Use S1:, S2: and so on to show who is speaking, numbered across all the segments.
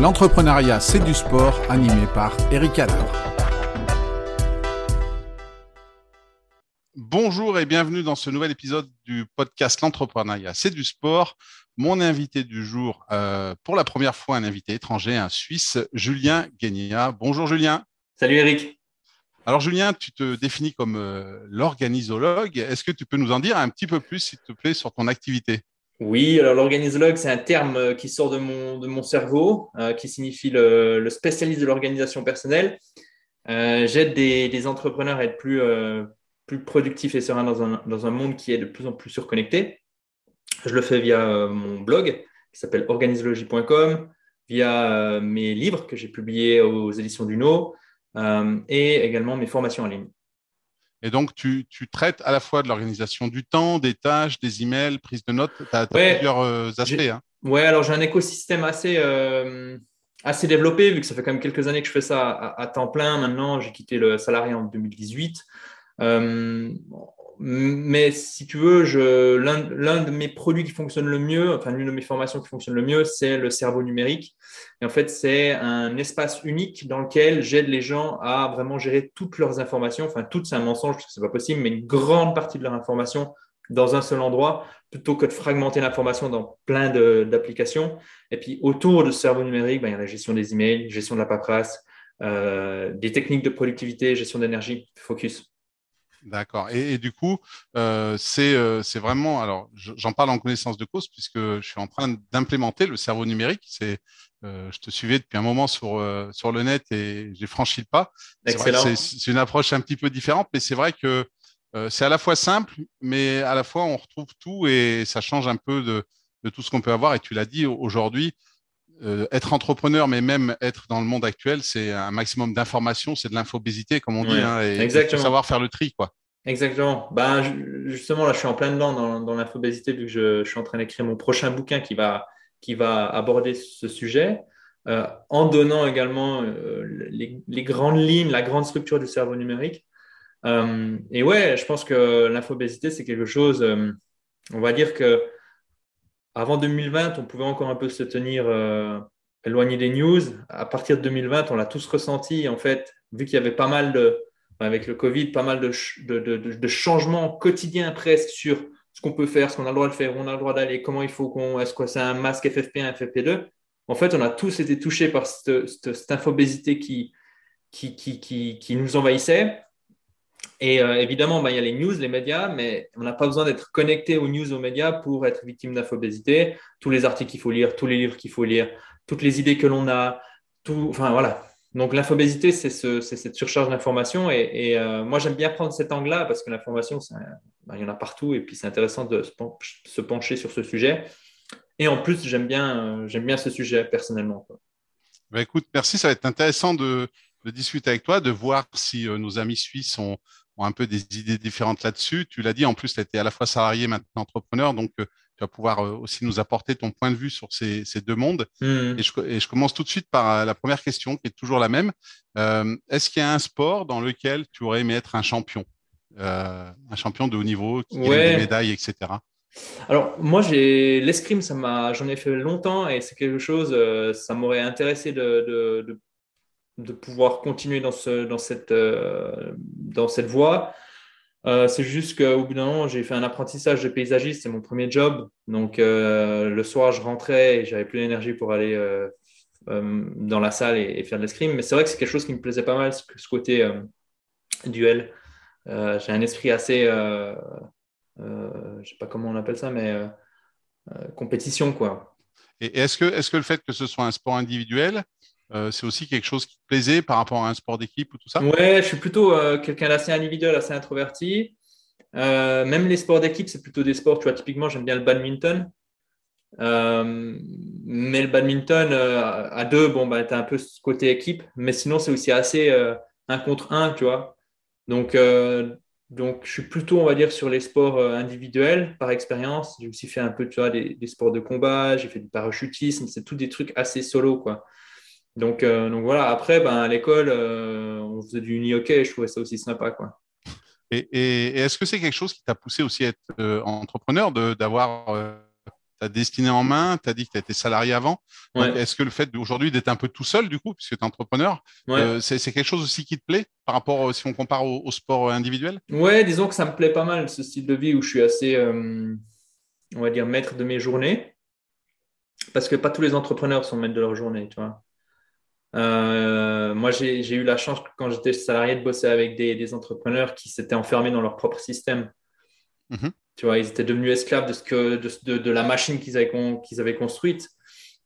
S1: L'entrepreneuriat, c'est du sport, animé par Eric Adler. Bonjour et bienvenue dans ce nouvel épisode du podcast L'entrepreneuriat, c'est du sport. Mon invité du jour, euh, pour la première fois, un invité étranger, un Suisse, Julien Guénia. Bonjour Julien.
S2: Salut Eric.
S1: Alors Julien, tu te définis comme euh, l'organisologue. Est-ce que tu peux nous en dire un petit peu plus, s'il te plaît, sur ton activité?
S2: Oui, alors l'organisologue, c'est un terme euh, qui sort de mon, de mon cerveau, euh, qui signifie le, spécialiste de l'organisation personnelle. Euh, j'aide des, entrepreneurs à être plus, plus productifs et sereins dans un, dans un, monde qui est de plus en plus surconnecté. Je le fais via mon blog qui s'appelle organisologie.com, via mes livres que j'ai publiés aux éditions du No et également mes formations en ligne.
S1: Et donc, tu, traites à la fois de l'organisation du temps, des tâches, des emails, prise de notes. Tu as, plusieurs euh, aspects. Hein.
S2: Oui, alors j'ai un écosystème assez, euh, assez développé, vu que ça fait quand même quelques années que je fais ça à, temps plein. Maintenant, j'ai quitté le salarié en 2018. Mais si tu veux, l'un de mes produits qui fonctionne le mieux, enfin l'une de mes formations qui fonctionne le mieux, c'est le cerveau numérique. Et en fait, c'est un espace unique dans lequel j'aide les gens à vraiment gérer toutes leurs informations. Enfin, toutes, c'est un mensonge c'est pas possible, mais une grande partie de leurs informations dans un seul endroit, plutôt que de fragmenter l'information dans plein d'applications. Et puis autour de ce cerveau numérique, ben, il y a la gestion des emails, gestion de la paperasse, euh, des techniques de productivité, gestion d'énergie, focus.
S1: D'accord. Et, du coup, euh, euh, c'est vraiment, alors j'en parle en connaissance de cause puisque je suis en train d'implémenter le cerveau numérique. C'est, euh, je te suivais depuis un moment sur sur le net et j'ai franchi le pas. C'est une approche un petit peu différente, mais c'est vrai que c'est à la fois simple, mais à la fois on retrouve tout et ça change un peu de, de tout ce qu'on peut avoir. Et tu l'as dit aujourd'hui, être entrepreneur, mais même être dans le monde actuel, c'est un maximum d'informations, c'est de l'infobésité, comme on dit, hein, et Exactement. savoir faire le tri, quoi.
S2: Exactement. Ben, justement, là, je suis en plein dedans dans, dans l'infobésité, vu que je, suis en train d'écrire mon prochain bouquin qui va, qui va aborder ce sujet, euh, en donnant également euh, les, grandes lignes, la grande structure du cerveau numérique. Euh, et ouais, je pense que l'infobésité, c'est quelque chose, on va dire que avant 2020, on pouvait encore un peu se tenir euh, éloigné des news. À partir de 2020, on l'a tous ressenti. En fait, vu qu'il y avait pas mal de, avec le Covid, pas mal de, changements quotidiens presque sur ce qu'on peut faire, ce qu'on a le droit de faire, où on a le droit d'aller, comment il faut qu'on. Est-ce que c'est un masque FFP1, FFP2 En fait, on a tous été touchés par cette, infobésité qui nous envahissait. Et euh, évidemment, bah, il y a les news, les médias, mais on n'a pas besoin d'être connecté aux news, aux médias pour être victime d'infobésité. Tous les articles qu'il faut lire, tous les livres qu'il faut lire, toutes les idées que l'on a, tout, enfin voilà. Donc l'infobésité, c'est ce, cette surcharge d'informations. Et, euh, moi, j'aime bien prendre cet angle-là parce que l'information, bah, il y en a partout et puis c'est intéressant de se pencher sur ce sujet. Et en plus, j'aime bien, euh, bien ce sujet personnellement.
S1: Bah, écoute, merci. Ça va être intéressant de, de discuter avec toi, de voir si nos amis suisses ont, ont un peu des idées différentes là-dessus. Tu l'as dit, en plus, tu été à la fois salarié, maintenant entrepreneur, donc euh, tu vas pouvoir euh, aussi nous apporter ton point de vue sur ces, deux mondes. Mmh. Et, je, commence tout de suite par euh, la première question, qui est toujours la même. Est-ce qu'il y a un sport dans lequel tu aurais aimé être un champion? Un champion de haut niveau, qui gagne des médailles, etc.
S2: Alors moi j'ai l'escrime, ça m'a, j'en ai fait longtemps et c'est quelque chose, ça m'aurait intéressé de, de, de pouvoir continuer dans, ce, dans, cette, euh, dans cette voie. Euh, c'est juste qu'au bout d'un moment, j'ai fait un apprentissage de paysagiste, c'est mon premier job. Donc euh, le soir, je rentrais et j'avais plus d'énergie pour aller dans la salle et, faire de l'escrime. Mais c'est vrai que c'est quelque chose qui me plaisait pas mal, ce, ce côté duel. j'ai un esprit assez, je sais pas comment on appelle ça, mais compétition quoi.
S1: Et est-ce que, est-ce que le fait que ce soit un sport individuel, euh, c'est aussi quelque chose qui te plaisait par rapport à un sport d'équipe ou tout ça?
S2: Ouais, je suis plutôt euh, quelqu'un d'assez individuel, assez introverti. Euh, même les sports d'équipe, c'est plutôt des sports, tu vois, typiquement, j'aime bien le badminton. mais le badminton, à deux, bon, bah, tu as un peu ce côté équipe, mais sinon, c'est aussi assez un contre un, tu vois. Donc, donc, je suis plutôt, on va dire, sur les sports individuels par expérience. J'ai aussi fait un peu, tu vois, des, des sports de combat, j'ai fait du parachutisme, c'est tous des trucs assez solo, quoi. Donc, euh, donc voilà, après, ben, à l'école, euh, on faisait du uni hockey je trouvais ça aussi sympa. Quoi.
S1: Et, est-ce que c'est quelque chose qui t'a poussé aussi à être euh, entrepreneur, d'avoir ta destinée en main, tu as dit que tu été salarié avant. Est-ce que le fait d'aujourd'hui d'être un peu tout seul, du coup, puisque tu es entrepreneur, c'est quelque chose aussi qui te plaît par rapport, si on compare au, sport individuel?
S2: Ouais, disons que ça me plaît pas mal, ce style de vie où je suis assez, on va dire, maître de mes journées. Parce que pas tous les entrepreneurs sont maîtres de leur journée, tu vois. Euh, moi, j'ai eu la chance, quand j'étais salarié, de bosser avec des, entrepreneurs qui s'étaient enfermés dans leur propre système. Mhm. Tu vois, ils étaient devenus esclaves de, ce que, de, la machine qu'ils avaient, construite.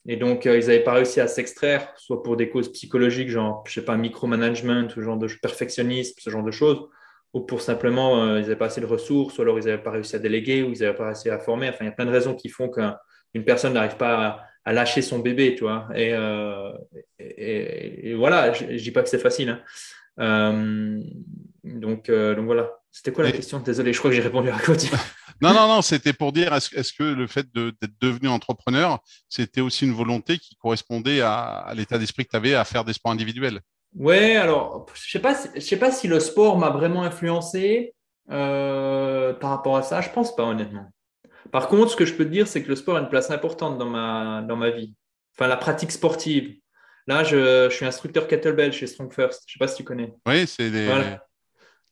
S2: Et donc, euh, ils n'avaient pas réussi à s'extraire, soit pour des causes psychologiques, genre, je sais pas, micromanagement, ou genre de perfectionnisme, ce genre de choses, ou pour simplement, euh, ils n'avaient pas assez de ressources, ou alors ils n'avaient pas réussi à déléguer, ou ils n'avaient pas réussi à former. Enfin, il y a plein de raisons qui font qu'une personne n'arrive pas à à lâcher son bébé, tu vois. Et, euh, et, voilà, je, ne dis pas que c'est facile. Hein. Euh, donc, euh, donc voilà. C'était quoi la question? Désolé, je crois que j'ai répondu à côté.
S1: non, non, non, c'était pour dire est-ce que le fait d'être devenu entrepreneur, c'était aussi une volonté qui correspondait à, l'état d'esprit que tu avais à faire des sports individuels?
S2: Ouais, alors, je sais pas, je sais pas si le sport m'a vraiment influencé par rapport à ça. Je pense pas, honnêtement. Par contre, ce que je peux te dire, c'est que le sport a une place importante dans ma, dans ma vie. Enfin, la pratique sportive. Là, je, suis instructeur kettlebell chez Strong First. Je ne sais pas si tu connais.
S1: Oui, c'est des,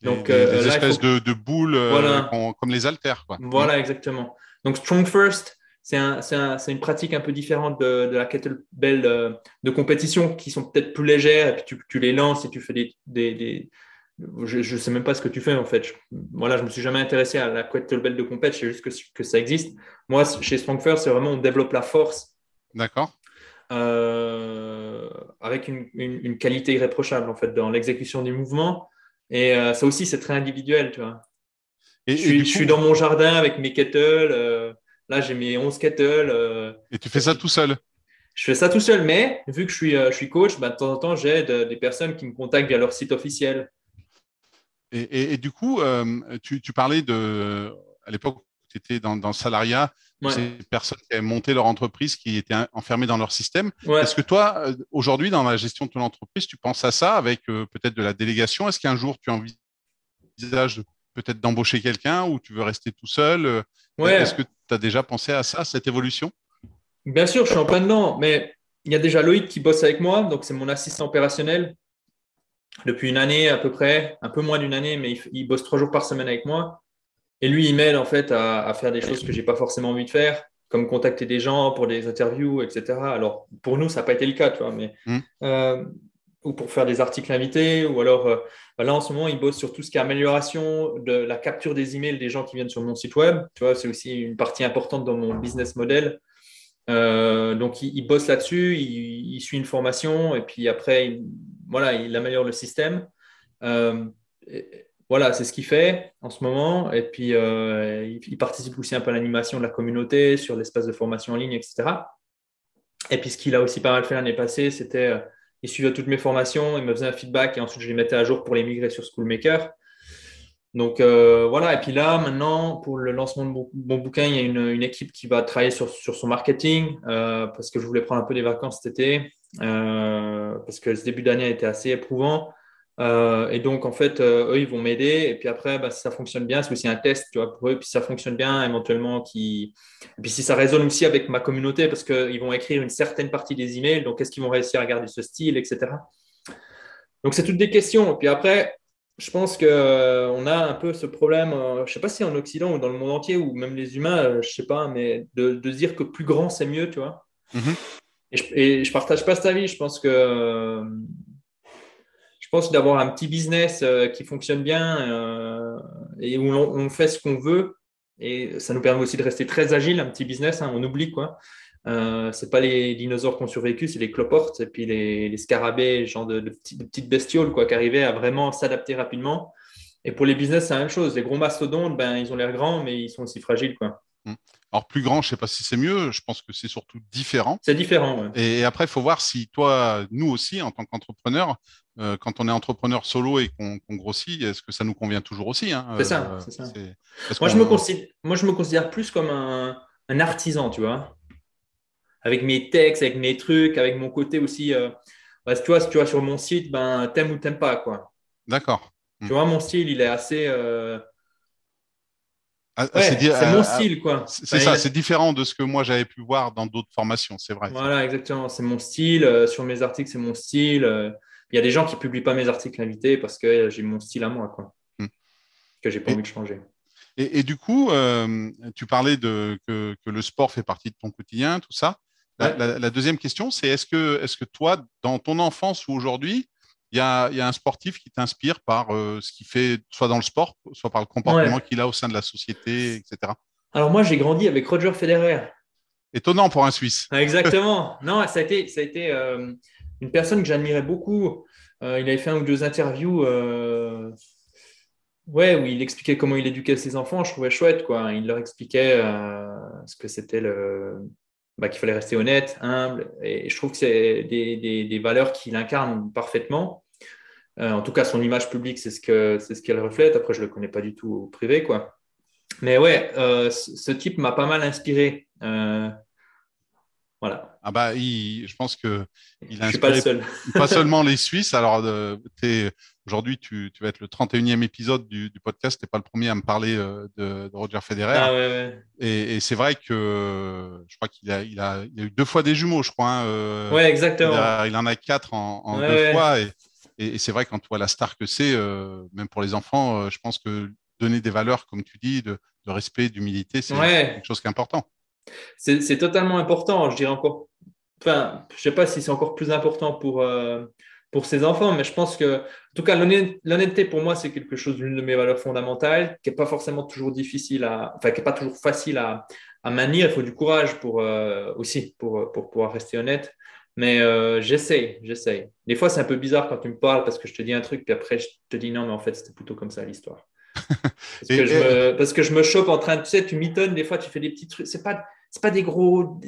S1: Donc, euh, espèces de, boules euh, comme les haltères.
S2: Voilà, exactement. Donc, Strong First, c'est une pratique un peu différente de, la kettlebell euh, de, compétition qui sont peut-être plus légères. Et puis, tu, les lances et tu fais des je ne sais même pas ce que tu fais en fait. Je, voilà, je me suis jamais intéressé à la kettlebell de compète, je sais juste que, que, ça existe. Moi, chez Strongfirst, c'est vraiment on développe la force.
S1: D'accord.
S2: Euh, avec une, une, qualité irréprochable en fait dans l'exécution du mouvement. Et euh, ça aussi, c'est très individuel, tu vois. Et, je, suis, dans mon jardin avec mes kettles. Euh, là, j'ai mes 11 kettles.
S1: et tu fais ça tout seul?
S2: Je fais ça tout seul, mais vu que je suis, je suis coach, bah, de temps en temps, j'aide des personnes qui me contactent via leur site officiel.
S1: Et, du coup, euh, tu, parlais de, à l'époque où tu étais dans, le salariat, ces personnes qui avaient monté leur entreprise, qui étaient enfermées dans leur système. Est-ce que toi, euh, aujourd'hui, dans la gestion de ton entreprise, tu penses à ça avec euh, peut-être de la délégation? Est-ce qu'un jour, tu envisages peut-être d'embaucher quelqu'un ou tu veux rester tout seul? Est-ce que tu as déjà pensé à ça, cette évolution?
S2: Bien sûr, je suis en plein dedans, mais il y a déjà Loïc qui bosse avec moi, donc c'est mon assistant opérationnel depuis une année à peu près, un peu moins d'une année, mais il, bosse trois jours par semaine avec moi. Et lui, il m'aide en fait à, faire des choses que j'ai pas forcément envie de faire, comme contacter des gens pour des interviews, etc. Alors pour nous, ça n'a pas été le cas, tu vois, mais mmh. euh, ou pour faire des articles invités, ou alors euh, là en ce moment, il bosse sur tout ce qui est amélioration de la capture des emails des gens qui viennent sur mon site web. Tu vois, c'est aussi une partie importante dans mon business model. Euh, donc il, bosse là-dessus, il, il, suit une formation et puis après, il, voilà, il améliore le système. Euh, voilà, c'est ce qu'il fait en ce moment. Et puis, euh, il, participe aussi un peu à l'animation de la communauté sur l'espace de formation en ligne, etc. Et puis, ce qu'il a aussi pas mal fait l'année passée, c'était euh, il suivait toutes mes formations, il me faisait un feedback et ensuite je les mettais à jour pour les migrer sur Schoolmaker. Donc voilà, et puis là, maintenant, pour le lancement de mon, bouquin, il y a une, équipe qui va travailler sur, sur son marketing parce que je voulais prendre un peu des vacances cet été. Euh, parce que ce début d'année a été assez éprouvant. Euh, et donc, en fait, euh, eux, ils vont m'aider. Et puis après, bah, si ça fonctionne bien, c'est aussi un test tu vois, pour eux. Puis si ça fonctionne bien, éventuellement, qui... et puis si ça résonne aussi avec ma communauté, parce qu'ils vont écrire une certaine partie des emails, donc est-ce qu'ils vont réussir à garder ce style, etc. Donc, c'est toutes des questions. Et puis après, je pense qu'on a un peu ce problème, je ne sais pas si en Occident ou dans le monde entier, ou même les humains, je ne sais pas, mais de, de, dire que plus grand, c'est mieux, tu vois. Mm-hmm. Et je, ne partage pas cet avis. Je pense que je pense d'avoir un petit business euh, qui fonctionne bien euh, et où on, fait ce qu'on veut. Et ça nous permet aussi de rester très agile, un petit business, hein, on oublie quoi. Euh, c'est pas les dinosaures qui ont survécu, c'est les cloportes et puis les, scarabées, genre de, petites bestioles quoi, qui arrivaient à vraiment s'adapter rapidement. Et pour les business, c'est la même chose. Les gros mastodontes, ben, ils ont l'air grands, mais ils sont aussi fragiles. Quoi.
S1: Alors plus grand, je ne sais pas si c'est mieux, je pense que c'est surtout différent.
S2: C'est différent.
S1: Et après, il faut voir si toi, nous aussi, en tant qu'entrepreneur, euh, quand on est entrepreneur solo et qu'on grossit, est-ce que ça nous convient toujours aussi
S2: hein C'est ça, euh, c'est ça. Moi je, me considère, moi, je me considère plus comme un, artisan, tu vois. Avec mes textes, avec mes trucs, avec mon côté aussi. Euh, bah, tu vois, si tu vois sur mon site, ben, t'aimes ou t'aimes pas, quoi.
S1: D'accord.
S2: Tu vois, mon style, il est assez Ah, c'est mon style, quoi.
S1: C'est ça, c'est différent de ce que moi j'avais pu voir dans d'autres formations, c'est vrai.
S2: Voilà, exactement. C'est mon style. sur mes articles, c'est mon style. Il y a des gens qui ne publient pas mes articles invités parce que j'ai mon style à moi, quoi. Hmm. Que j'ai pas envie de changer.
S1: Et, du coup, tu parlais de que, le sport fait partie de ton quotidien, tout ça. La, deuxième question, c'est est-ce que, est que toi, dans ton enfance ou aujourd'hui, il y a, un sportif qui t'inspire par euh, ce qu'il fait, soit dans le sport, soit par le comportement qu'il a au sein de la société, etc.
S2: Alors moi, j'ai grandi avec Roger Federer.
S1: Étonnant pour un Suisse.
S2: Exactement. non, ça a été, ça a été euh, une personne que j'admirais beaucoup. Euh, il avait fait un ou deux interviews ouais, où il expliquait comment il éduquait ses enfants. Je trouvais chouette. Quoi. Il leur expliquait ce que c'était le, bah, qu'il fallait rester honnête, humble. Et je trouve que c'est des, valeurs qu'il incarne parfaitement. Euh, en tout cas, son image publique, c'est ce que ce qu'elle reflète. Après, je le connais pas du tout au privé, quoi. Mais ouais, euh, ce type m'a pas mal inspiré. Euh, voilà.
S1: Ah bah, je pense que
S2: il a pas, le seul.
S1: pas seulement les Suisses. Alors, aujourd'hui, tu, vas être le 31e épisode du, podcast. Tu n'es pas le premier à me parler euh, de, Roger Federer.
S2: Ah, ouais,
S1: Et, c'est vrai que je crois qu'il a, il a, eu deux fois des jumeaux, je crois. Hein,
S2: euh, ouais, exactement.
S1: Il, en a quatre en, deux fois. Et, c'est vrai, quand tu vois la star que c'est, euh, même pour les enfants, je pense que donner des valeurs, comme tu dis, de, respect, d'humilité, c'est quelque chose qui est important.
S2: C'est totalement important. Je dirais encore enfin, je sais pas si c'est encore plus important pour, euh, pour ses enfants, mais je pense que, en tout cas, l'honnêteté pour moi, c'est quelque chose d'une de mes valeurs fondamentales, qui n'est pas forcément toujours difficile à, enfin, qui n'est pas toujours facile à, à, manier. Il faut du courage pour, euh, aussi pour, pour pouvoir rester honnête. Mais euh, j'essaye, j'essaye. Des fois, c'est un peu bizarre quand tu me parles parce que je te dis un truc, puis après, je te dis non, mais en fait, c'était plutôt comme ça l'histoire. parce, que je me, parce que je me chope en train de, tu sais, tu mitonnes, des fois, tu fais des petits trucs. C'est pas, c'est pas des gros,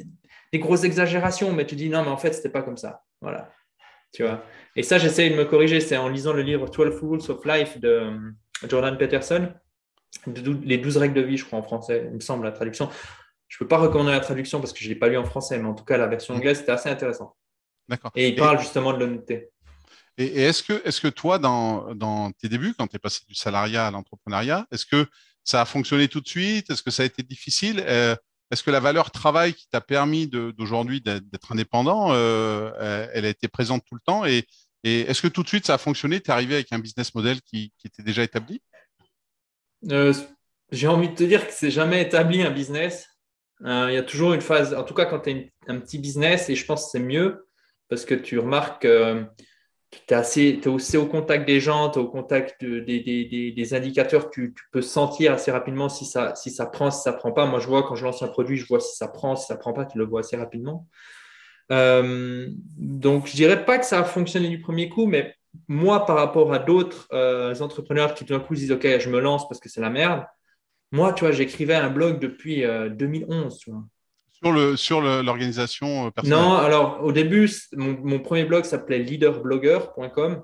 S2: des grosses exagérations, mais tu dis non, mais en fait, c'était pas comme ça. Voilà. Tu vois. Et ça, j'essaie de me corriger. C'est en lisant le livre 12 Rules of Life de euh, Jordan Peterson, les 12 règles de vie, je crois, en français, il me semble, la traduction. Je ne peux pas recommander la traduction parce que je ne l'ai pas lu en français, mais en tout cas, la version anglaise, c'était assez intéressant.
S1: D'accord.
S2: Et il parle justement de l'honnêteté.
S1: Et, est-ce que, est que toi, dans, dans tes débuts, quand tu es passé du salariat à l'entrepreneuriat, est-ce que ça a fonctionné tout de suite? Est-ce que ça a été difficile? Euh, est-ce que la valeur travail qui t'a permis d'aujourd'hui d'être indépendant, euh, elle a été présente tout le temps Et, est-ce que tout de suite ça a fonctionné? Tu es arrivé avec un business model qui, était déjà établi?
S2: Euh, J'ai envie de te dire que c'est jamais établi un business. Euh, il y a toujours une phase, en tout cas quand tu as un petit business, et je pense que c'est mieux parce que tu remarques tu es, aussi au contact des gens, tu es au contact des, indicateurs, tu, tu, peux sentir assez rapidement si ça, si ça prend, si ça ne prend pas. Moi, je vois quand je lance un produit, je vois si ça prend, si ça ne prend pas, tu le vois assez rapidement. Euh, donc, je ne dirais pas que ça a fonctionné du premier coup, mais moi, par rapport à d'autres euh, entrepreneurs qui d'un coup disent OK, je me lance parce que c'est la merde, moi, tu vois, j'écrivais un blog depuis 2011. Euh.
S1: Sur l'organisation euh, personnelle
S2: Non, alors au début, mon, premier blog s'appelait leaderblogger.com.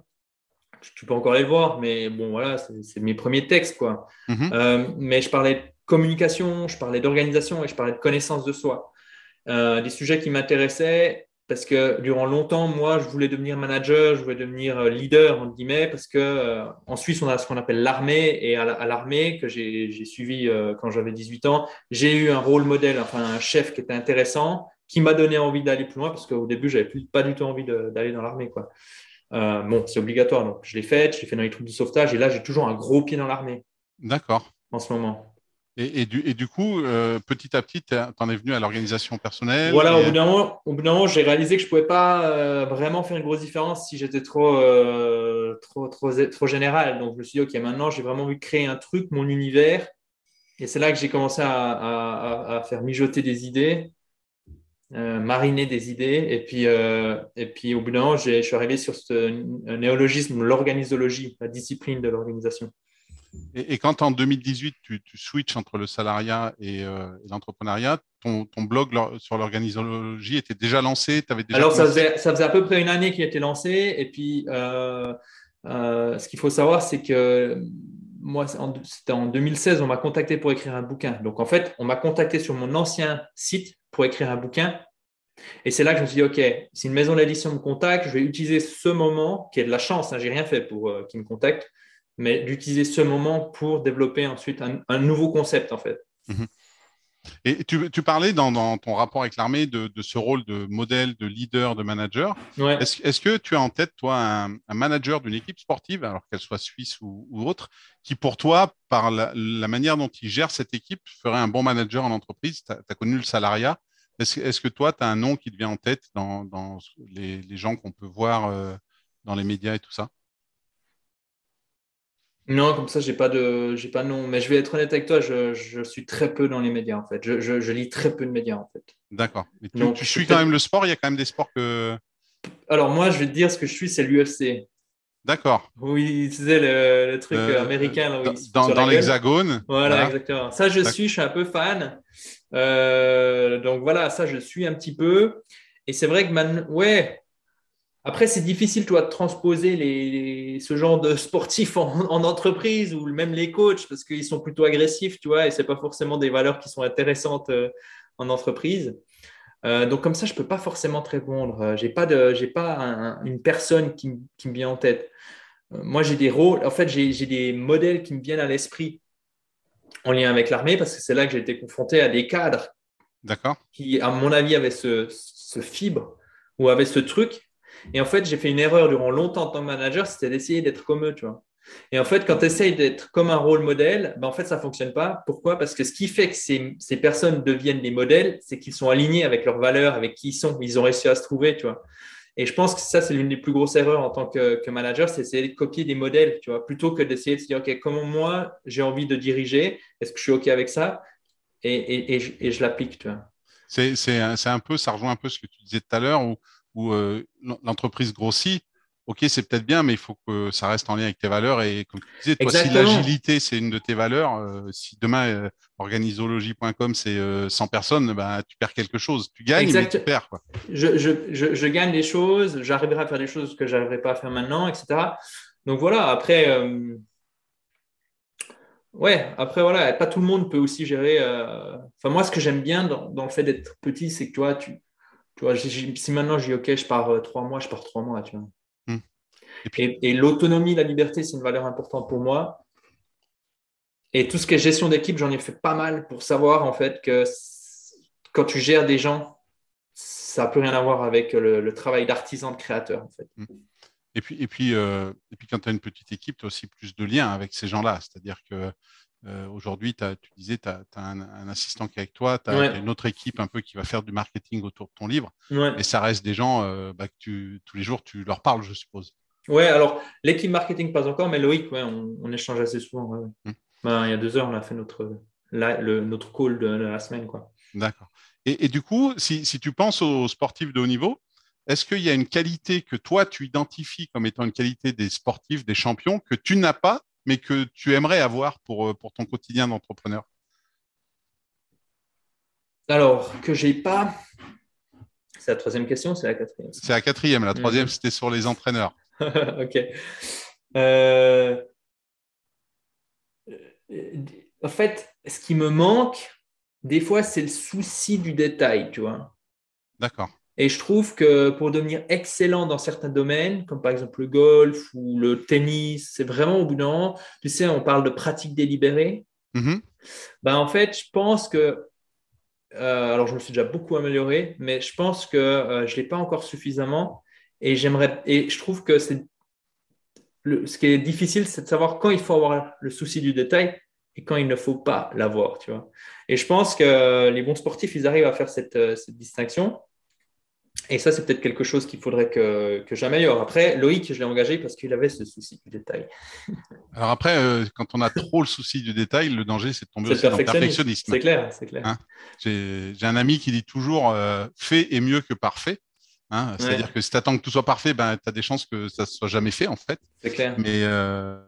S2: Tu, peux encore les voir, mais bon, voilà, c'est mes premiers textes, quoi. Mhm. Euh, mais je parlais de communication, je parlais d'organisation et je parlais de connaissance de soi. Euh, des sujets qui m'intéressaient parce que durant longtemps, moi, je voulais devenir manager, je voulais devenir euh, leader, entre guillemets, parce que euh, en Suisse, on a ce qu'on appelle l'armée, et à l'armée, que j'ai suivi euh, quand j'avais 18 ans, j'ai eu un rôle modèle, enfin un chef qui était intéressant, qui m'a donné envie d'aller plus loin, parce qu'au début, j'avais pas du tout envie d'aller dans l'armée. quoi. bon, c'est obligatoire, donc je l'ai fait, je l'ai fait dans les troupes de sauvetage, et là, j'ai toujours un gros pied dans l'armée.
S1: D'accord.
S2: En ce moment.
S1: Et, du, coup, euh, petit à petit, tu en es venu à l'organisation personnelle
S2: Voilà, au bout d'un moment, j'ai réalisé que je ne pouvais pas euh, vraiment faire une grosse différence si j'étais trop, euh, trop, trop, trop, général. Donc, je me suis dit, OK, maintenant, j'ai vraiment envie de créer un truc, mon univers. Et c'est là que j'ai commencé à, faire mijoter des idées, mariner des idées. Et puis, et puis au bout d'un moment, je suis arrivé sur ce néologisme, l'organisologie, la discipline de l'organisation.
S1: Et, quand en 2018, tu, tu switches entre le salariat et, euh, l'entrepreneuriat, ton, blog sur l'organisologie était déjà lancé avais déjà
S2: Alors, ça faisait, ça faisait, à peu près une année qu'il était lancé. Et puis, euh, euh, ce qu'il faut savoir, c'est que moi, c'était en 2016, on m'a contacté pour écrire un bouquin. Donc, en fait, on m'a contacté sur mon ancien site pour écrire un bouquin. Et c'est là que je me suis dit, OK, si une maison d'édition me contacte, je vais utiliser ce moment, qui est de la chance, hein, j'ai rien fait pour qu'ils me contactent, mais d'utiliser ce moment pour développer ensuite un, nouveau concept, en fait.
S1: Mhm. Et tu, parlais dans, ton rapport avec l'armée de, ce rôle de modèle, de leader, de manager. Est-ce que tu as en tête, toi, un, manager d'une équipe sportive, alors qu'elle soit suisse ou, autre, qui pour toi, par la, manière dont il gère cette équipe, ferait un bon manager en entreprise? Tu as, connu le salariat. Est-ce que toi, tu as un nom qui te vient en tête dans, les, gens qu'on peut voir euh, dans les médias et tout ça?
S2: Non, comme ça, j'ai pas de, j'ai pas de nom. Mais je vais être honnête avec toi, je, suis très peu dans les médias en fait. Je, lis très peu de médias en fait.
S1: D'accord. Tu, tu suis quand même le sport. Il y a quand même des sports que.
S2: Alors moi, je vais te dire ce que je suis, c'est l'UFC.
S1: D'accord.
S2: Oui, tu sais le, truc euh, américain
S1: dans, l'hexagone.
S2: Voilà, exactement. Ça, je suis. Je suis un peu fan. Euh, donc voilà, ça, je suis un petit peu. Et c'est vrai que man... ouais, après, c'est difficile, toi, de transposer les, ce genre de sportifs en, entreprise ou même les coachs parce qu'ils sont plutôt agressifs, tu vois, et ce n'est pas forcément des valeurs qui sont intéressantes euh, en entreprise. Euh, donc, comme ça, je ne peux pas forcément te répondre. Euh, je n'ai pas, de, pas une personne qui, me vient en tête. moi, j'ai des rôles, en fait, j'ai des modèles qui me viennent à l'esprit en lien avec l'armée parce que c'est là que j'ai été confronté à des cadres qui, à mon avis, avaient ce, ce fibre ou avaient ce truc et en fait, j'ai fait une erreur durant longtemps en tant que manager, c'était d'essayer d'être comme eux, tu vois. Et en fait, quand tu essayes d'être comme un rôle modèle, ben en fait, ça ne fonctionne pas. Pourquoi? Parce que ce qui fait que ces, ces personnes deviennent des modèles, c'est qu'ils sont alignés avec leurs valeurs, avec qui ils sont. Ils ont réussi à se trouver, tu vois. Et je pense que ça, c'est l'une des plus grosses erreurs en tant que, que manager, c'est essayer de copier des modèles, tu vois, plutôt que d'essayer de se dire, OK, comment moi, j'ai envie de diriger Est-ce que je suis OK avec ça? Et, et, et, je, je l'applique, tu vois.
S1: C'est un peu, ça rejoint un peu ce que tu disais tout à l'heure, où où euh, l'entreprise grossit, ok, c'est peut-être bien, mais il faut que ça reste en lien avec tes valeurs. Et comme tu disais, toi, si l'agilité, c'est une de tes valeurs, euh, si demain, euh, organisologie.com, c'est 100 personnes, bah, tu perds quelque chose. Tu gagnes, mais tu perds. Quoi.
S2: Je, je, je, gagne des choses, j'arriverai à faire des choses que je n'arriverai pas à faire maintenant, etc. Donc voilà, après, ouais, après, voilà, pas tout le monde peut aussi gérer. Enfin, moi, ce que j'aime bien dans, dans, le fait d'être petit, c'est que toi, tu, tu vois, si maintenant je dis OK, je pars euh, trois mois, je pars trois mois, tu vois. Hmm. Et, l'autonomie, la liberté, c'est une valeur importante pour moi. Et tout ce qui est gestion d'équipe, j'en ai fait pas mal pour savoir en fait que quand tu gères des gens, ça n'a plus rien à voir avec le, travail d'artisan, de créateur en fait. Hmm.
S1: Et puis, et puis, euh, et puis quand tu as une petite équipe, tu as aussi plus de liens avec ces gens-là. C'est-à-dire que euh, aujourd'hui, tu disais, tu as, un, assistant qui est avec toi, tu as, une autre équipe un peu qui va faire du marketing autour de ton livre. Et ça reste des gens euh, bah, que tu, tous les jours, tu leur parles, je suppose.
S2: Ouais, alors l'équipe marketing, pas encore, mais Loïc, ouais, on, échange assez souvent. Ben, il y a deux heures, on a fait notre, le, notre call de, la semaine.
S1: D'accord. Et, du coup, si, si, tu penses aux sportifs de haut niveau, est-ce qu'il y a une qualité que toi, tu identifies comme étant une qualité des sportifs, des champions, que tu n'as pas mais que tu aimerais avoir pour, euh, pour ton quotidien d'entrepreneur
S2: Alors, que j'ai pas. C'est la troisième question, c'est la quatrième?
S1: C'est la quatrième. La troisième, mhm. c'était sur les entraîneurs.
S2: ok. Euh, en fait, ce qui me manque, des fois, c'est le souci du détail, tu vois.
S1: D'accord.
S2: Et je trouve que pour devenir excellent dans certains domaines, comme par exemple le golf ou le tennis, c'est vraiment au bout d'un moment, tu sais, on parle de pratique délibérée. Mm-hmm. Ben, en fait, je pense que, euh, alors je me suis déjà beaucoup amélioré, mais je pense que euh, je ne l'ai pas encore suffisamment. Et j'aimerais, et je trouve que c'est ce qui est difficile, c'est de savoir quand il faut avoir le souci du détail et quand il ne faut pas l'avoir, tu vois. Et je pense que les bons sportifs, ils arrivent à faire cette, euh, cette distinction. Et ça, c'est peut-être quelque chose qu'il faudrait que, que j'améliore. Après, Loïc, je l'ai engagé parce qu'il avait ce souci du détail.
S1: Alors après, euh, quand on a trop le souci du détail, le danger, c'est de tomber aussi dans le perfectionnisme.
S2: C'est clair, c'est clair.
S1: Hein J'ai un ami qui dit toujours euh, fait est mieux que parfait. Hein C'est-à-dire que si tu attends que tout soit parfait, ben, tu as des chances que ça ne soit jamais fait, en fait.
S2: C'est clair.
S1: Mais, euh,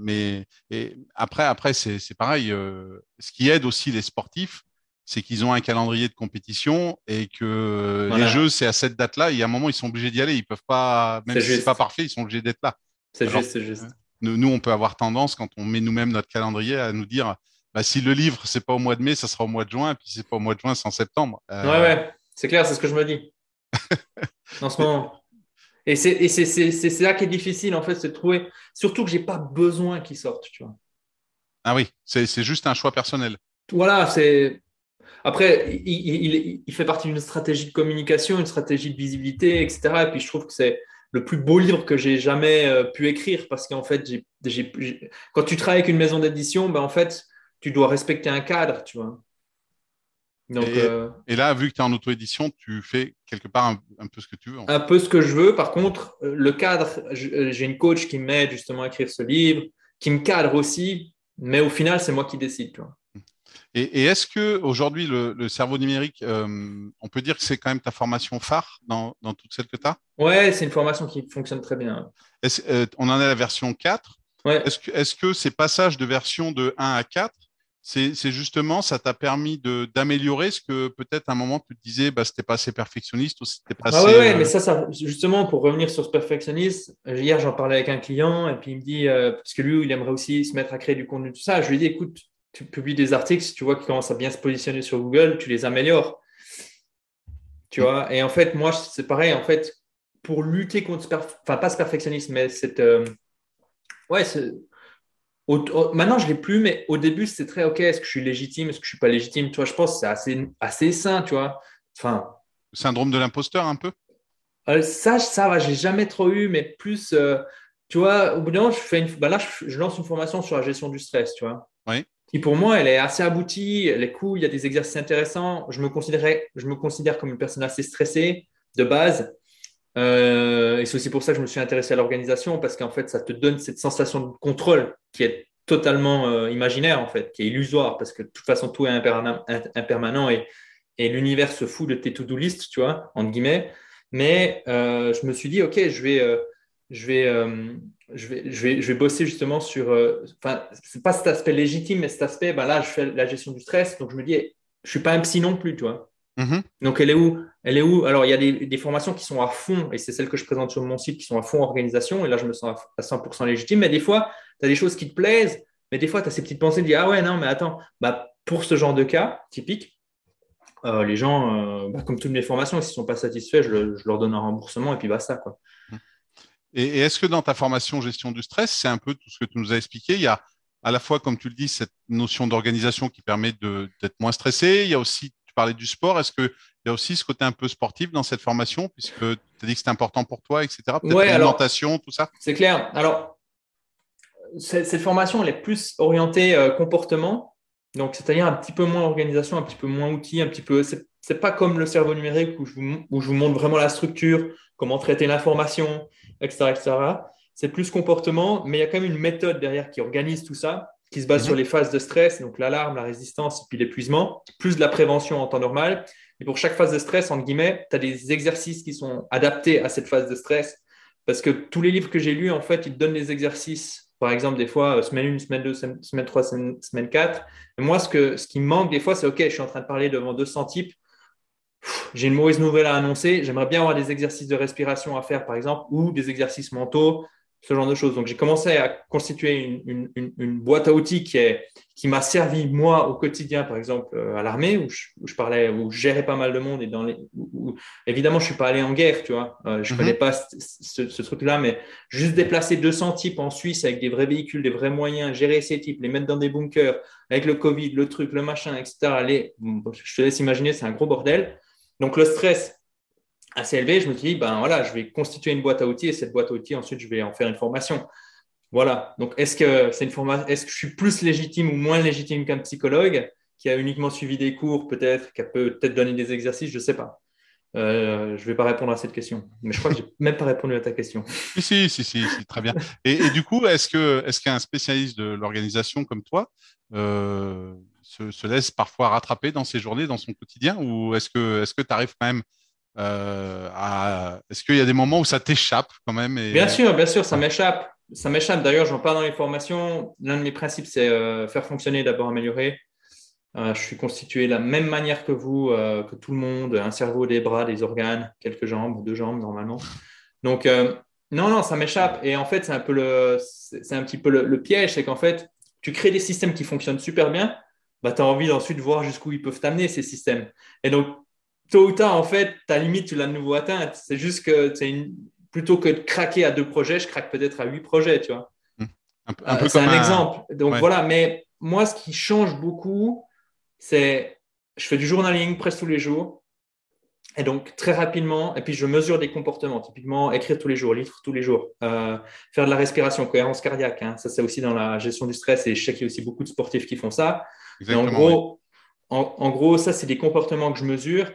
S1: mais et après, après c'est pareil. ce qui aide aussi les sportifs, c'est qu'ils ont un calendrier de compétition et que les jeux, c'est à cette date-là. Et à un moment, ils sont obligés d'y aller. Ils peuvent pas, même si c'est pas parfait, ils sont obligés d'être là.
S2: C'est juste, c'est juste.
S1: Nous, on peut avoir tendance, quand on met nous-mêmes notre calendrier, à nous dire bah, si le livre, c'est pas au mois de mai, ça sera au mois de juin. Et puis, si c'est pas au mois de juin, c'est en septembre.
S2: Euh, ouais, ouais, c'est clair, c'est ce que je me dis. en ce moment. Et c'est là qui est difficile, en fait, c'est de trouver, surtout que j'ai pas besoin qu'ils sortent, tu vois.
S1: Ah oui, c'est juste un choix personnel.
S2: Voilà, c'est. Après, il, il, fait partie d'une stratégie de communication, une stratégie de visibilité, etc. Et puis, je trouve que c'est le plus beau livre que j'ai jamais euh, pu écrire parce qu'en fait, quand tu travailles avec une maison d'édition, ben, en fait, tu dois respecter un cadre, tu vois.
S1: Donc, et, euh, là, vu que tu es en auto-édition, tu fais quelque part un, peu ce que tu veux.
S2: Un peu ce que je veux. Par contre, euh, le cadre, j'ai une coach qui m'aide justement à écrire ce livre, qui me cadre aussi, mais au final, c'est moi qui décide. Tu vois.
S1: Et, est-ce que aujourd'hui le, cerveau numérique, euh, on peut dire que c'est quand même ta formation phare dans, dans toutes celles que tu as
S2: Ouais, c'est une formation qui fonctionne très bien.
S1: on en est à la version 4. Ouais. Est-ce que, est que, ces passages de version de 1 à 4 c'est justement, ça t'a permis d'améliorer ce que peut-être à un moment tu te disais, bah, c'était pas assez perfectionniste ou c'était pas
S2: ah assez. Ah ouais, mais ça, ça, justement, pour revenir sur ce perfectionniste, hier j'en parlais avec un client et puis il me dit, euh, parce que lui, il aimerait aussi se mettre à créer du contenu, tout ça. Je lui ai dit, écoute, tu publies des articles, si tu vois qu'ils commencent à bien se positionner sur Google, tu les améliores. Tu vois, et en fait, moi, c'est pareil, en fait, pour lutter contre, enfin, pas ce perfectionnisme, mais cette. Euh, ouais, maintenant, je ne l'ai plus, mais au début, c'était très OK. Est-ce que je suis légitime Est-ce que je ne suis pas légitime? Tu vois, je pense que c'est assez, assez sain, tu vois. Enfin,
S1: Syndrome de l'imposteur, un peu?
S2: Euh, Ça, ça va, j'ai jamais trop eu, mais plus, euh, tu vois, au bout d'un moment, je, fais une, bah là, je, lance une formation sur la gestion du stress, tu vois.
S1: Oui.
S2: Qui pour moi, elle est assez aboutie, elle est cool, il y a des exercices intéressants. Je me, je me considère comme une personne assez stressée de base. Euh, et c'est aussi pour ça que je me suis intéressé à l'organisation, parce qu'en fait, ça te donne cette sensation de contrôle qui est totalement euh, imaginaire, en fait, qui est illusoire, parce que de toute façon, tout est impermanent et, et l'univers se fout de tes to-do list, tu vois, entre guillemets. Mais euh, je me suis dit, OK, je vais, je vais, je vais, je vais, je vais bosser justement sur. Enfin, c'est pas cet aspect légitime, mais cet aspect, ben là, je fais la gestion du stress, donc je me dis, je suis pas un psy non plus, tu vois. Mm-hmm. Donc, elle est où? Elle est où? Alors, il y a des, formations qui sont à fond, et c'est celles que je présente sur mon site, qui sont à fond organisation, et là, je me sens à 100% légitime. Mais des fois, tu as des choses qui te plaisent, mais des fois, tu as ces petites pensées de dire Ah ouais, non, mais attends, bah, pour ce genre de cas typique, euh, les gens, euh, bah, comme toutes mes formations, s'ils ne sont pas satisfaits, je, leur donne un remboursement, et puis basta. Quoi.
S1: Et, et est-ce que dans ta formation gestion du stress, c'est un peu tout ce que tu nous as expliqué Il y a à la fois, comme tu le dis, cette notion d'organisation qui permet d'être moins stressé. Il y a aussi parler du sport. Est-ce qu'il y a aussi ce côté un peu sportif dans cette formation, puisque tu as dit que c'était important pour toi, etc.
S2: Peut-être
S1: l'alimentation, tout ça?
S2: C'est clair. Alors, cette, formation, elle est plus orientée euh, comportement. Donc, c'est-à-dire un petit peu moins organisation, un petit peu moins outils, un petit peu. C'est pas comme le cerveau numérique où je, vous, où je vous montre vraiment la structure, comment traiter l'information, etc., etc. C'est plus comportement, mais il y a quand même une méthode derrière qui organise tout ça qui se base sur mhm. les phases de stress, donc l'alarme, la résistance et puis l'épuisement, plus de la prévention en temps normal. Et pour chaque phase de stress, entre guillemets, tu as des exercices qui sont adaptés à cette phase de stress. Parce que tous les livres que j'ai lus, en fait, ils te donnent des exercices. Par exemple, des fois, euh, semaine 1, semaine 2, semaine 3, semaine 4. Et moi, ce, que, ce qui me manque des fois, c'est OK, je suis en train de parler devant 200 types. J'ai une mauvaise nouvelle à annoncer. J'aimerais bien avoir des exercices de respiration à faire, par exemple, ou des exercices mentaux ce genre de choses. Donc, j'ai commencé à constituer une, une, boîte à outils qui, est, qui m'a servi, moi, au quotidien, par exemple, euh, à l'armée, où je, parlais, où je gérais pas mal de monde. Et dans les, évidemment, je suis pas allé en guerre, tu vois. Euh, je ne mhm. connais pas ce, truc-là, mais juste déplacer 200 types en Suisse avec des vrais véhicules, des vrais moyens, gérer ces types, les mettre dans des bunkers, avec le Covid, le truc, le machin, etc. je te laisse imaginer, c'est un gros bordel. Donc, le stress, assez élevé, je me suis dit, ben voilà, je vais constituer une boîte à outils et cette boîte à outils, ensuite, je vais en faire une formation. Voilà. Donc, est-ce que c'est une formation, est-ce que je suis plus légitime ou moins légitime qu'un psychologue qui a uniquement suivi des cours, peut-être, qui a peut-être donné des exercices, je ne sais pas. Euh, je ne vais pas répondre à cette question. Mais je crois que je n'ai même pas répondu à ta question.
S1: Si, si, si, très bien. Et, du coup, est-ce qu'un spécialiste de l'organisation comme toi euh, se, se, laisse parfois rattraper dans ses journées, dans son quotidien, ou est-ce que tu arrives quand même euh, est-ce qu'il y a des moments où ça t'échappe quand même
S2: Bien sûr, bien sûr, ça m'échappe. Ça m'échappe. D'ailleurs, j'en parle dans les formations. L'un de mes principes, c'est euh, faire fonctionner, d'abord améliorer. Euh, je suis constitué de la même manière que vous, que tout le monde, un cerveau, des bras, des organes, quelques jambes, deux jambes normalement. Donc, non, non, ça m'échappe. Et en fait, c'est un un petit peu le, piège, c'est qu'en fait, tu crées des systèmes qui fonctionnent super bien, bah, tu as envie ensuite de voir jusqu'où ils peuvent t'amener ces systèmes. Et donc, tôt ou tard, en fait, ta limite, tu l'as de nouveau atteinte. C'est juste que une... plutôt que de craquer à deux projets, je craque peut-être à huit projets, tu vois.
S1: Mmh. Un, peu
S2: c'est un, exemple. Donc voilà, mais moi, ce qui change beaucoup, c'est je fais du journaling presque tous les jours. Et donc, très rapidement, et puis je mesure des comportements, typiquement écrire tous les jours, lire tous les jours, euh, faire de la respiration, cohérence cardiaque. Hein. ça, c'est aussi dans la gestion du stress et je sais qu'il y a aussi beaucoup de sportifs qui font ça. En gros, en, gros, ça, c'est des comportements que je mesure.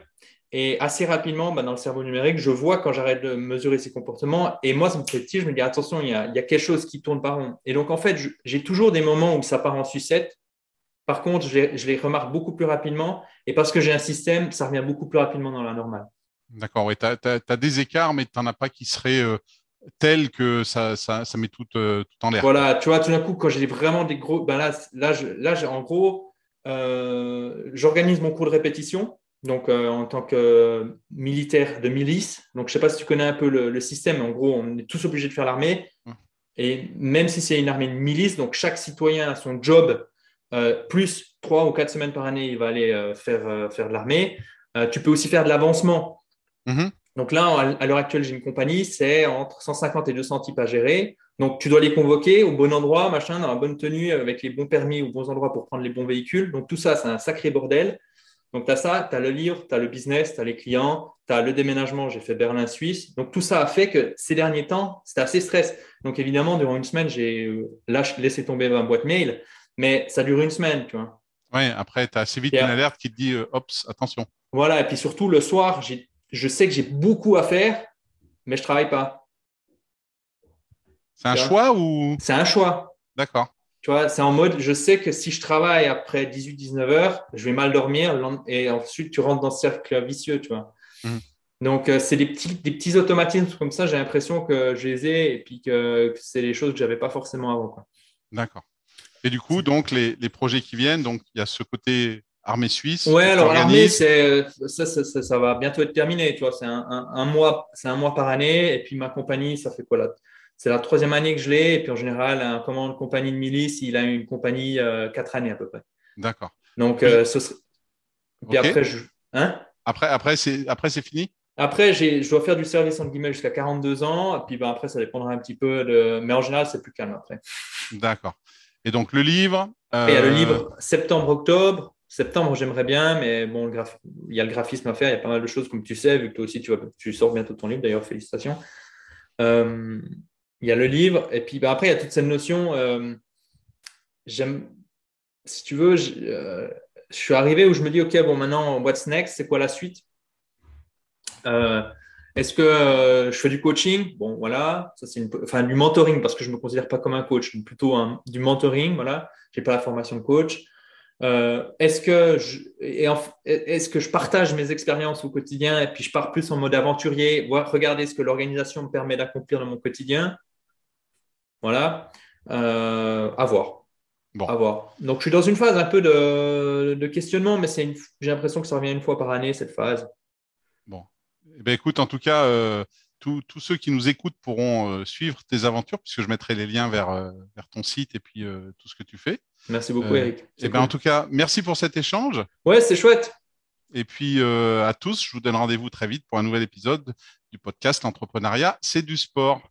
S2: Et assez rapidement, bah, dans le cerveau numérique, je vois quand j'arrête de mesurer ces comportements. Et moi, ça me fait petit, je me dis, attention, il y, a, il y a quelque chose qui tourne pas rond. Et donc, en fait, j'ai toujours des moments où ça part en sucette par contre, je les, remarque beaucoup plus rapidement et parce que j'ai un système, ça revient beaucoup plus rapidement dans la normale.
S1: D'accord, oui, tu as, des écarts, mais tu n'en as pas qui seraient euh, tels que ça, ça, met tout, euh, tout en l'air.
S2: Voilà, tu vois, tout d'un coup, quand j'ai vraiment des gros. Ben là, là, là en gros, euh, j'organise mon cours de répétition, donc en tant que militaire de milice. Donc, je ne sais pas si tu connais un peu le, système, mais en gros, on est tous obligés de faire l'armée. Et même si c'est une armée de milice, donc chaque citoyen a son job euh, plus trois ou quatre semaines par année, il va aller euh, faire, euh, faire de l'armée. tu peux aussi faire de l'avancement. Mm-hmm. Donc là, à l'heure actuelle, j'ai une compagnie, c'est entre 150 et 200 types à gérer. Donc, tu dois les convoquer au bon endroit, machin, dans la bonne tenue, avec les bons permis, aux bons endroits pour prendre les bons véhicules. Donc, tout ça, c'est un sacré bordel. Donc, tu as ça, tu as le livre, tu as le business, tu as les clients, tu as le déménagement. J'ai fait Berlin-Suisse. Donc, tout ça a fait que ces derniers temps, c'était assez stress. Donc, évidemment, durant une semaine, j'ai laissé tomber ma boîte mail mais ça dure une semaine, tu vois.
S1: Oui, après, tu as assez vite une alerte qui te dit euh, Ops, attention.
S2: Voilà, et puis surtout le soir, je sais que j'ai beaucoup à faire, mais je ne travaille pas.
S1: C'est un choix ou?
S2: C'est un choix.
S1: D'accord.
S2: Tu vois, c'est en mode, je sais que si je travaille après 18-19 heures, je vais mal dormir et ensuite tu rentres dans ce cercle vicieux, tu vois. Mmh. Donc, euh, c'est des petits, des petits automatismes comme ça, j'ai l'impression que je les ai et puis que, c'est des choses que je n'avais pas forcément avant.
S1: D'accord. Et du coup, donc, les, projets qui viennent, donc, il y a ce côté armée suisse.
S2: Ouais, alors l'armée, c'est ça, ça, va bientôt être terminé. Tu vois, c'est un, mois, c'est un mois par année. Et puis ma compagnie, ça fait quoi là C'est la troisième année que je l'ai. Et puis en général, un commande compagnie de milice, il a une compagnie euh, quatre années à peu près.
S1: D'accord.
S2: Donc, euh, ce serait... puis après, je... hein?
S1: Après, après, c'est après c'est fini?
S2: Après, je dois faire du service entre guillemets jusqu'à 42 ans. Et puis ben, après, ça dépendra un petit peu de. Mais en général, c'est plus calme après.
S1: D'accord. Et donc le livre.
S2: il y a le euh, livre septembre-octobre. Septembre, j'aimerais bien, mais bon, il y a le graphisme à faire, il y a pas mal de choses, comme tu sais, vu que toi aussi, tu, vas... tu sors bientôt ton livre, d'ailleurs, félicitations. Euh, il y a le livre, et puis bah, après, il y a toute cette notion. Euh, j'aime, si tu veux, je, suis arrivé où je me dis, OK, bon, maintenant, what's next C'est quoi la suite? Est-ce que euh, je fais du coaching? Bon, voilà, ça c'est enfin du mentoring parce que je ne me considère pas comme un coach, plutôt du mentoring. Voilà, j'ai pas la formation de coach. Euh, est-ce que je... est-ce que je partage mes expériences au quotidien et puis je pars plus en mode aventurier, voir regarder ce que l'organisation me permet d'accomplir dans mon quotidien? Voilà, euh, à voir. Bon. À voir. Donc je suis dans une phase un peu de, de questionnement, mais c'est j'ai l'impression que ça revient une fois par année cette phase.
S1: Bon, eh ben, écoute, en tout cas, euh, tous ceux qui nous écoutent pourront suivre tes aventures, puisque je mettrai les liens vers, vers ton site et puis tout ce que tu fais.
S2: Merci beaucoup, Eric.
S1: Eh ben, en tout cas, merci pour cet échange.
S2: Ouais, c'est chouette.
S1: Et puis à tous, je vous donne rendez-vous très vite pour un nouvel épisode du podcast L'entrepreneuriat, c'est du sport.